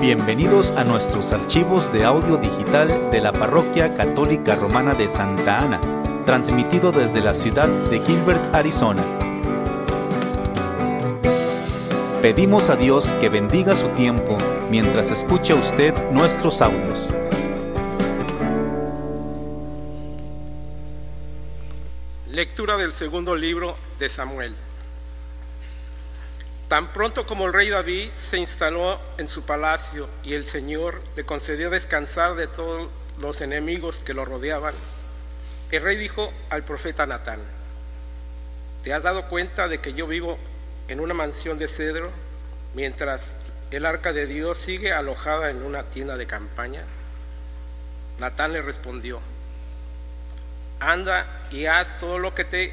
Bienvenidos a nuestros archivos de audio digital de la Parroquia Católica Romana de Santa Ana, transmitido desde la ciudad de Gilbert, Arizona. Pedimos a Dios que bendiga su tiempo mientras escucha usted nuestros audios. Lectura del segundo libro de Samuel. Tan pronto como el rey David se instaló en su palacio y el Señor le concedió descansar de todos los enemigos que lo rodeaban, el rey dijo al profeta Natán, ¿te has dado cuenta de que yo vivo en una mansión de cedro mientras el arca de Dios sigue alojada en una tienda de campaña? Natán le respondió, anda y haz todo lo que te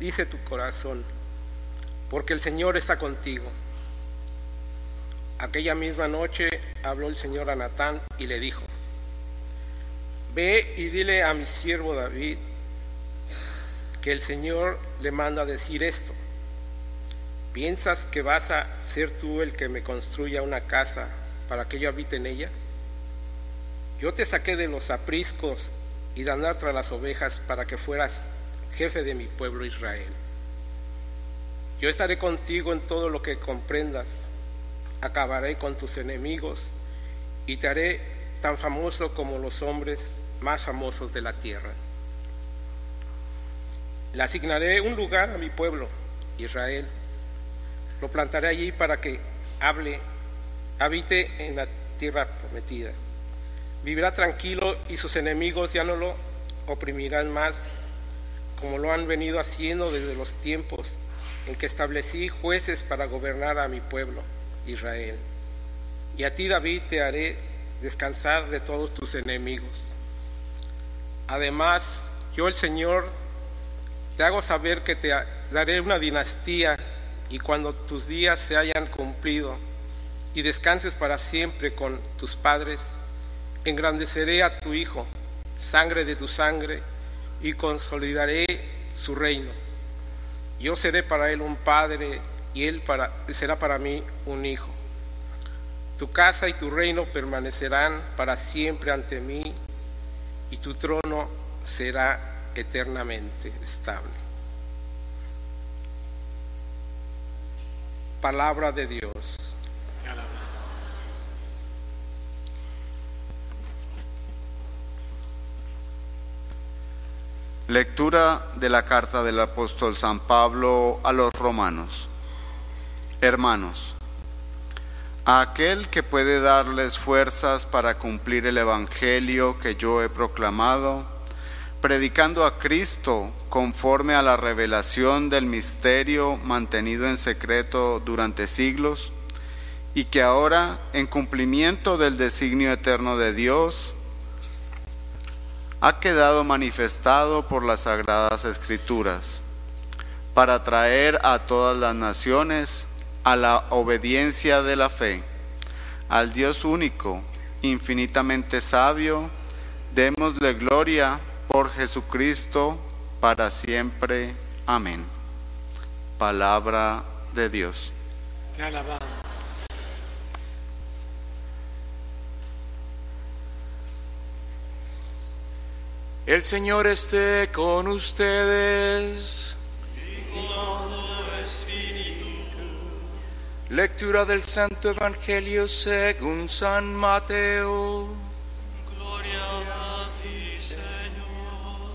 dice tu corazón porque el Señor está contigo. Aquella misma noche habló el Señor a Natán y le dijo, ve y dile a mi siervo David que el Señor le manda decir esto. ¿Piensas que vas a ser tú el que me construya una casa para que yo habite en ella? Yo te saqué de los apriscos y de andar tras las ovejas para que fueras jefe de mi pueblo Israel. Yo estaré contigo en todo lo que comprendas. Acabaré con tus enemigos y te haré tan famoso como los hombres más famosos de la tierra. Le asignaré un lugar a mi pueblo, Israel. Lo plantaré allí para que hable, habite en la tierra prometida. Vivirá tranquilo y sus enemigos ya no lo oprimirán más, como lo han venido haciendo desde los tiempos en que establecí jueces para gobernar a mi pueblo, Israel. Y a ti, David, te haré descansar de todos tus enemigos. Además, yo el Señor te hago saber que te daré una dinastía y cuando tus días se hayan cumplido y descanses para siempre con tus padres, engrandeceré a tu Hijo, sangre de tu sangre, y consolidaré su reino yo seré para él un padre y él será para mí un hijo. Tu casa y tu reino permanecerán para siempre ante mí y tu trono será eternamente estable. Palabra de Dios. Lectura de la carta del apóstol San Pablo a los romanos. Hermanos, a aquel que puede darles fuerzas para cumplir el Evangelio que yo he proclamado, predicando a Cristo conforme a la revelación del misterio mantenido en secreto durante siglos, y que ahora, en cumplimiento del designio eterno de Dios, ha quedado manifestado por las sagradas escrituras para traer a todas las naciones a la obediencia de la fe, al Dios único, infinitamente sabio, démosle gloria por Jesucristo para siempre. Amén. Palabra de Dios. El Señor esté con ustedes. Lectura del Santo Evangelio según San Mateo. Gloria a ti, Señor.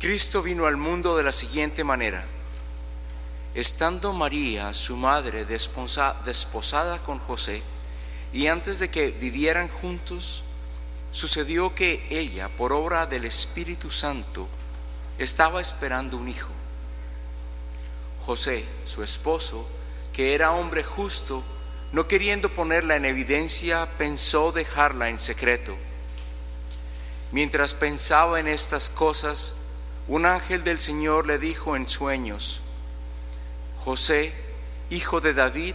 Cristo vino al mundo de la siguiente manera. Estando María, su madre, desposada con José, y antes de que vivieran juntos, sucedió que ella, por obra del Espíritu Santo, estaba esperando un hijo. José, su esposo, que era hombre justo, no queriendo ponerla en evidencia, pensó dejarla en secreto. Mientras pensaba en estas cosas, un ángel del Señor le dijo en sueños, José, hijo de David,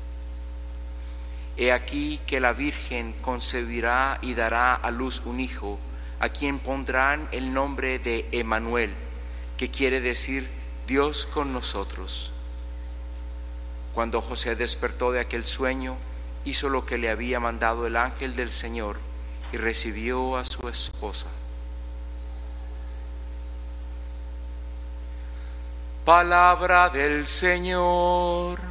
He aquí que la Virgen concebirá y dará a luz un hijo, a quien pondrán el nombre de Emanuel, que quiere decir Dios con nosotros. Cuando José despertó de aquel sueño, hizo lo que le había mandado el ángel del Señor y recibió a su esposa. Palabra del Señor.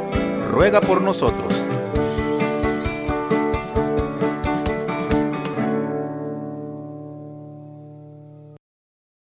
ruega por nosotros.